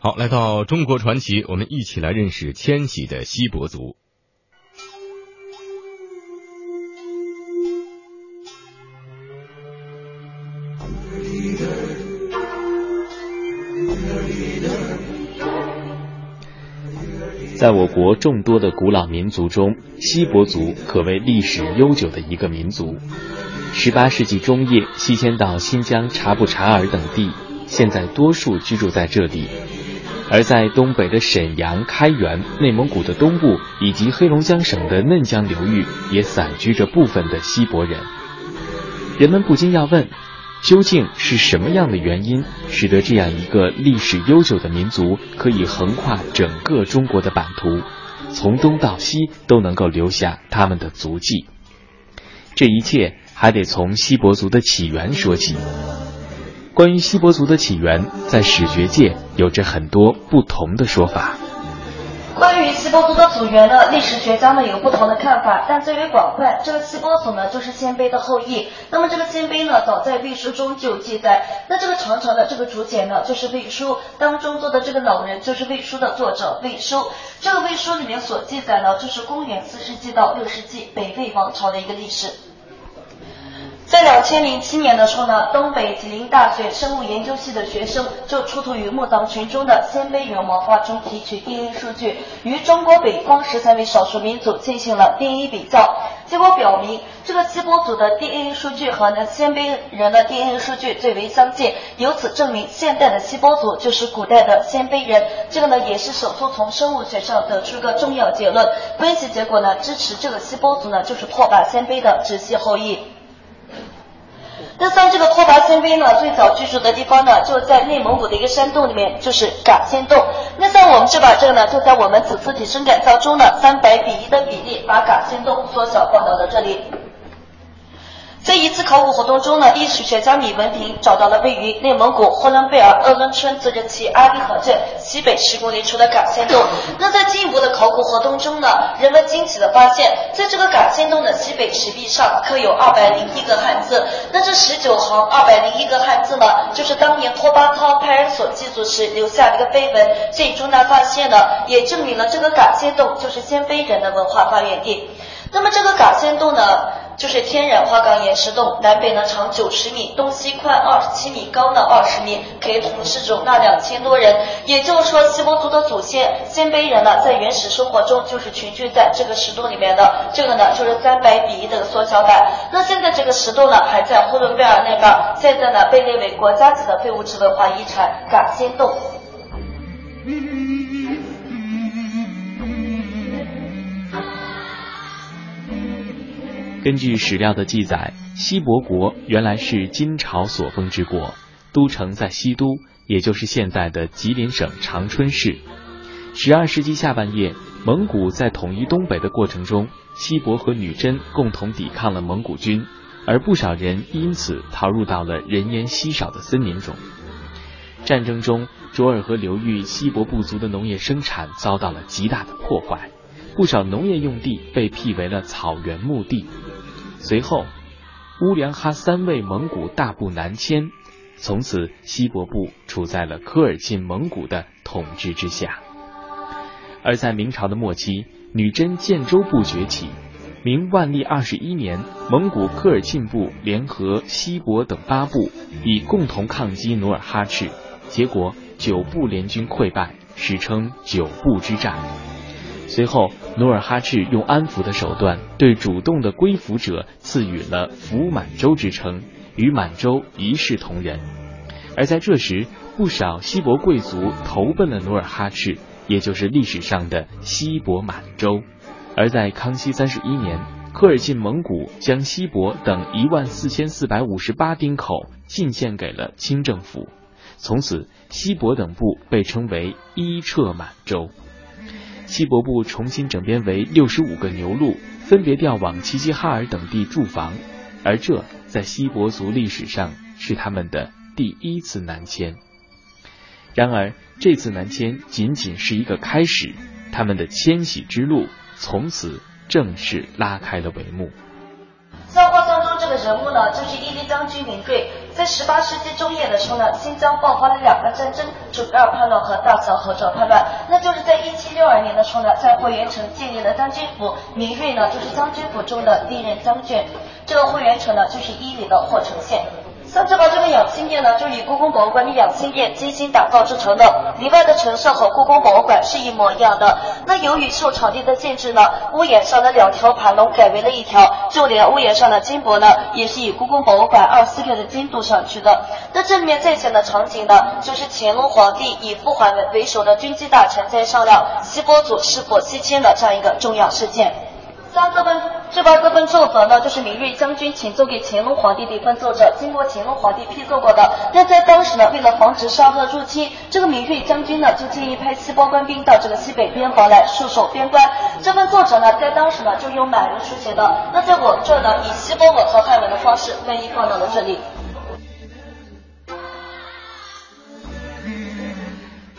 好，来到中国传奇，我们一起来认识迁徙的锡伯族。在我国众多的古老民族中，锡伯族可谓历史悠久的一个民族。十八世纪中叶，西迁到新疆察布查尔等地，现在多数居住在这里。而在东北的沈阳、开原、内蒙古的东部以及黑龙江省的嫩江流域，也散居着部分的锡伯人。人们不禁要问：究竟是什么样的原因，使得这样一个历史悠久的民族可以横跨整个中国的版图，从东到西都能够留下他们的足迹？这一切还得从锡伯族的起源说起。关于锡伯族的起源，在史学界有着很多不同的说法。关于锡伯族的祖源呢，历史学家呢有不同的看法，但最为广泛，这个锡伯族呢就是鲜卑的后裔。那么这个鲜卑呢，早在《魏书》中就有记载。那这个长长的这个竹简呢，就是《魏书》当中做的这个老人，就是《魏书》的作者魏书。这个《魏书》里面所记载呢，就是公元四世纪到六世纪北魏王朝的一个历史。在两千零七年的时候呢，东北吉林大学生物研究系的学生就出土于墓葬群中的鲜卑人文化中提取 DNA 数据，与中国北方十三位少数民族进行了 DNA 比较，结果表明这个锡伯族的 DNA 数据和呢鲜卑人的 DNA 数据最为相近，由此证明现代的锡伯族就是古代的鲜卑人。这个呢也是首次从生物学上得出一个重要结论，分析结果呢支持这个锡伯族呢就是拓跋鲜卑的直系后裔。那像这个拓跋鲜卑呢，最早居住的地方呢，就在内蒙古的一个山洞里面，就是嘎仙洞。那像我们这把这个呢，就在我们此次体生改造中的三百比一的比例，把嘎仙洞缩小放到了这里。在一次考古活动中呢，历史学家米文平找到了位于内蒙古呼伦贝尔鄂伦春自治区阿里河镇西北十公里处的嘎仙洞。那在进一步的考古活动中呢，人们惊奇的发现，在这个嘎仙洞的西北石壁上刻有二百零一个汉字。那这十九行二百零一个汉字呢，就是当年拓跋焘派人所祭祖时留下的一个碑文。这一重大发现呢，也证明了这个嘎仙洞就是鲜卑人的文化发源地。那么这个嘎仙洞呢？就是天然花岗岩石洞，南北呢长九十米，东西宽二十七米，高呢二十米，可以同时容纳两千多人。也就是说，锡伯族的祖先鲜卑人呢，在原始生活中就是群居在这个石洞里面的。这个呢就是三百比一的缩小版。那现在这个石洞呢还在呼伦贝尔那边，现在呢被列为国家级的非物质文化遗产嘎仙洞。根据史料的记载，西伯国原来是金朝所封之国，都城在西都，也就是现在的吉林省长春市。十二世纪下半叶，蒙古在统一东北的过程中，西伯和女真共同抵抗了蒙古军，而不少人因此逃入到了人烟稀少的森林中。战争中，卓尔河流域西伯部族的农业生产遭到了极大的破坏。不少农业用地被辟为了草原墓地。随后，乌梁哈三位蒙古大部南迁，从此锡伯部处在了科尔沁蒙古的统治之下。而在明朝的末期，女真建州部崛起。明万历二十一年，蒙古科尔沁部联合锡伯等八部，以共同抗击努尔哈赤，结果九部联军溃败，史称九部之战。随后，努尔哈赤用安抚的手段，对主动的归服者赐予了“服满洲”之称，与满洲一视同仁。而在这时，不少锡伯贵族投奔了努尔哈赤，也就是历史上的锡伯满洲。而在康熙三十一年，科尔沁蒙古将锡伯等一万四千四百五十八丁口进献给了清政府，从此锡伯等部被称为伊彻满洲。锡伯部重新整编为六十五个牛录，分别调往齐齐哈尔等地驻防，而这在锡伯族历史上是他们的第一次南迁。然而，这次南迁仅仅是一个开始，他们的迁徙之路从此正式拉开了帷幕。像画像中这个人物呢，就是伊犁将军领队。在十八世纪中叶的时候呢，新疆爆发了两个战争：准噶尔叛乱和大小和者叛乱。那就是在一六二年的时候呢，在霍元城建立了将军府，明瑞呢就是将军府中的第一任将军。这个霍元城呢，就是伊犁的霍城县。三只堡这个养心殿呢，就以故宫博物馆的养心殿精心打造制成的，里外的陈设和故宫博物馆是一模一样的。那由于受场地的限制呢，屋檐上的两条盘龙改为了一条，就连屋檐上的金箔呢，也是以故宫博物馆二四六的金镀上去的。那正面再现的场景呢，就是乾隆皇帝以傅桓为为首的军机大臣在商量西伯祖是否西迁的这样一个重要事件。三这本这边这份奏折呢，就是明瑞将军请奏给乾隆皇帝的一份奏折，经过乾隆皇帝批奏过的。那在当时呢，为了防止沙俄入侵，这个明瑞将军呢就建议派西波官兵到这个西北边防来戍守边关。这份奏折呢，在当时呢就用满文书写的。那在我这呢，以西波文和汉文的方式翻译放到了这里。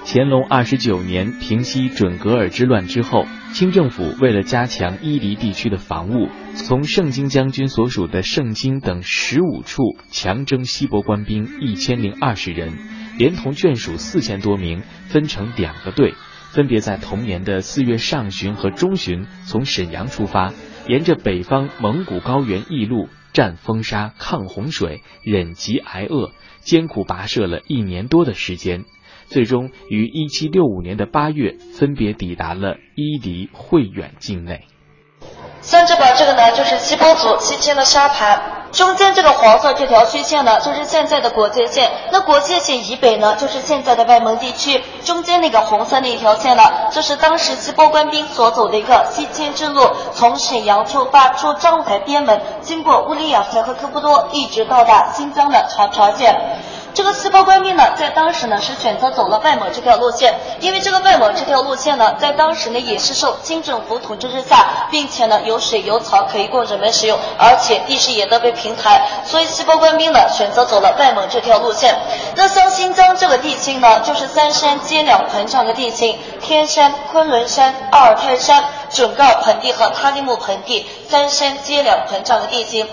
乾隆二十九年平息准噶尔之乱之后，清政府为了加强伊犁地区的防务，从盛京将军所属的盛京等十五处强征西伯官兵一千零二十人，连同眷属四千多名，分成两个队，分别在同年的四月上旬和中旬从沈阳出发，沿着北方蒙古高原驿路，战风沙、抗洪水、忍饥挨饿，艰苦跋涉了一年多的时间。最终于一七六五年的八月，分别抵达了伊犁、会远境内。三只堡这个呢，就是西波族西迁的沙盘。中间这个黄色这条虚线呢，就是现在的国界线。那国界线以北呢，就是现在的外蒙地区。中间那个红色那条线呢，就是当时西波官兵所走的一个西迁之路，从沈阳出发出张台边门，经过乌里雅台和科布多，一直到达新疆的长条线。这个西波官兵呢，在当时呢是选择走了外蒙这条路线，因为这个外蒙这条路线呢，在当时呢也是受清政府统治之下，并且呢有水有草可以供人们使用，而且地势也都被平台，所以西波官兵呢选择走了外蒙这条路线。那像新疆这个地形呢，就是三山接两盆这样的地形，天山、昆仑山、阿尔泰山、准噶尔盆地和塔里木盆地三山接两盆这样的地形。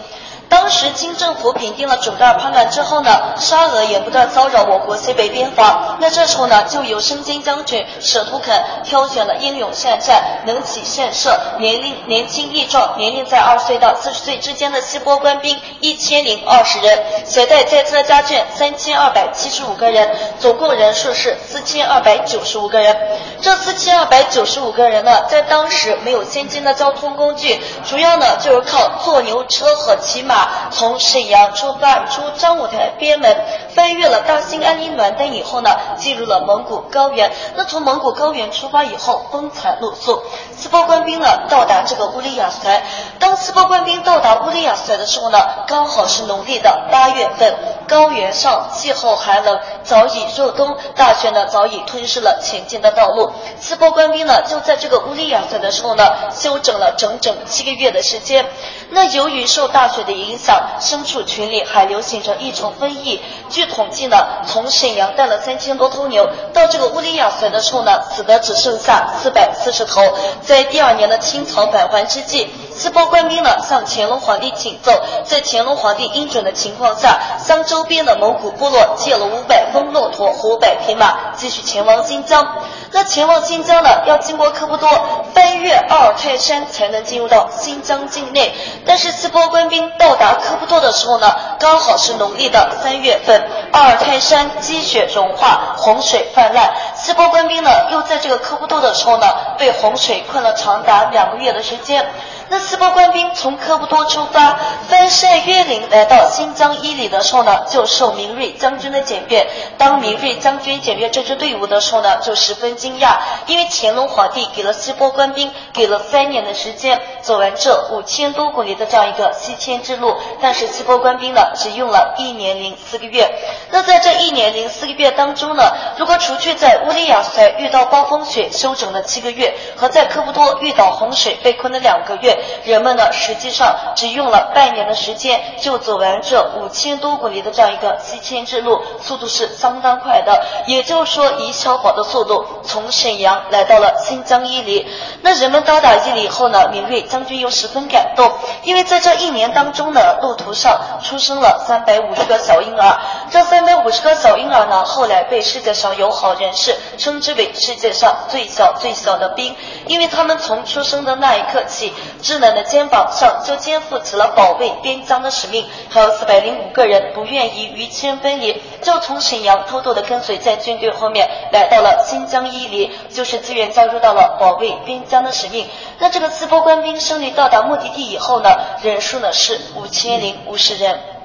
当时清政府平定了准噶尔叛乱之后呢，沙俄也不断骚扰我国西北边防。那这时候呢，就由申京将军舍图肯挑选了英勇善战、能骑善射、年龄年轻力壮、年龄在二岁到四十岁之间的西波官兵一千零二十人，携带载车家眷三千二百七十五个人，总共人数是四千二百九十五个人。这四千二百九十五个人呢，在当时没有先进的交通工具，主要呢就是靠坐牛车和骑马。从沈阳出发，出张武台边门，翻越了大兴安岭暖登以后呢，进入了蒙古高原。那从蒙古高原出发以后，风餐露宿。斯波官兵呢，到达这个乌里雅塞。当斯波官兵到达乌里雅塞的时候呢，刚好是农历的八月份，高原上气候寒冷，早已入冬，大雪呢早已吞噬了前进的道路。斯波官兵呢，就在这个乌里雅塞的时候呢，休整了整整七个月的时间。那由于受大雪的影，响响牲畜群里还流行着一种瘟疫。据统计呢，从沈阳带了三千多头牛到这个乌里雅塞的时候呢，死的只剩下四百四十头。在第二年的清草返还之际，四波官兵呢向乾隆皇帝请奏，在乾隆皇帝应准的情况下，向周边的蒙古部落借了五百峰骆驼和五百匹马，继续前往新疆。那前往新疆呢，要经过科布多，翻越阿尔泰山才能进入到新疆境内。但是四波官兵到达科布多的时候呢，刚好是农历的三月份，阿尔泰山积雪融化，洪水泛滥。四波官兵呢，又在这个科布多的时候呢，被洪水困了长达两个月的时间。那西波官兵从科布多出发，翻山越岭来到新疆伊犁的时候呢，就受明瑞将军的检阅。当明瑞将军检阅这支队伍的时候呢，就十分惊讶，因为乾隆皇帝给了西波官兵给了三年的时间走完这五千多公里的这样一个西迁之路，但是西波官兵呢，只用了一年零四个月。那在这一年零四个月当中呢，如果除去在乌里雅塞遇到暴风雪休整了七个月，和在科布多遇到洪水被困了两个月，人们呢实际上只用了半年的时间就走完这五千多公里的这样一个西迁之路，速度是相当快的。也就是说，以小宝的速度从沈阳来到了新疆伊犁。那人们到达伊犁以后呢，明瑞将军又十分感动，因为在这一年当中呢，路途上出生了三百五十个小婴儿。这三百五十个小婴儿呢，后来被世界上友好人士称之为世界上最小最小的兵，因为他们从出生的那一刻起，稚嫩的肩膀上就肩负起了保卫边疆的使命。还有四百零五个人不愿意于谦分离，就从沈阳偷偷的跟随在军队后面，来到了新疆伊犁，就是自愿加入到了保卫边疆的使命。那这个四波官兵胜利到达目的地以后呢，人数呢是五千零五十人。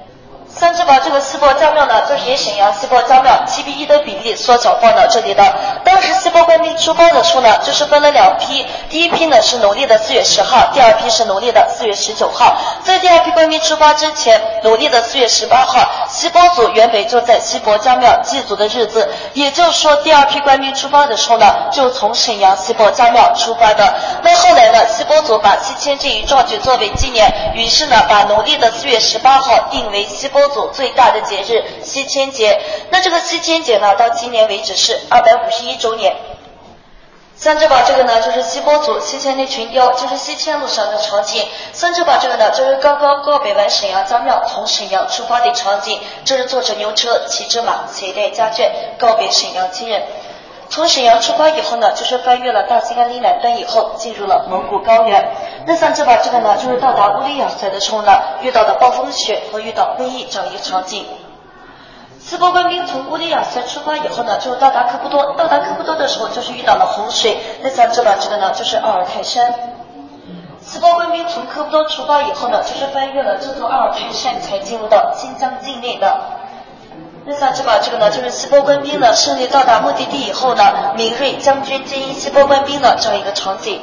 三只堡这个西伯江庙呢，就是以沈阳西伯江庙七比一的比例缩小放到这里的。当时西伯官兵出发的时候呢，就是分了两批，第一批呢是农历的四月十号，第二批是农历的四月十九号。在第二批官兵出发之前，农历的四月十八号，西坡组原本就在西伯江庙祭祖的日子，也就是说，第二批官兵出发的时候呢，就从沈阳西伯江庙出发的。那后来呢，西坡组把西迁这一壮举作为纪念，于是呢，把农历的四月十八号定为西伯播。组最大的节日西迁节，那这个西迁节呢，到今年为止是二百五十一周年。三只堡这个呢，就是西波族西迁的群雕，就是西迁路上的场景。三只堡这个呢，就是刚刚告别完沈阳张庙，从沈阳出发的场景。这是坐着牛车，骑着马，携带家眷，告别沈阳亲人。从沈阳出发以后呢，就是翻越了大兴安岭南端以后，进入了蒙古高原。那像这把这个呢，就是到达乌里雅塞的时候呢，遇到的暴风雪和遇到瘟疫这样一个场景。四波官兵从乌里雅塞出发以后呢，就到达科布多。到达科布多的时候，就是遇到了洪水。那像这把这个呢，就是阿尔泰山。四波官兵从科布多出发以后呢，就是翻越了这座阿尔泰山，才进入到新疆境内的。那像这把这个呢，就是西波官兵呢胜利到达目的地以后呢，明瑞将军接应西波官兵的这样一个场景。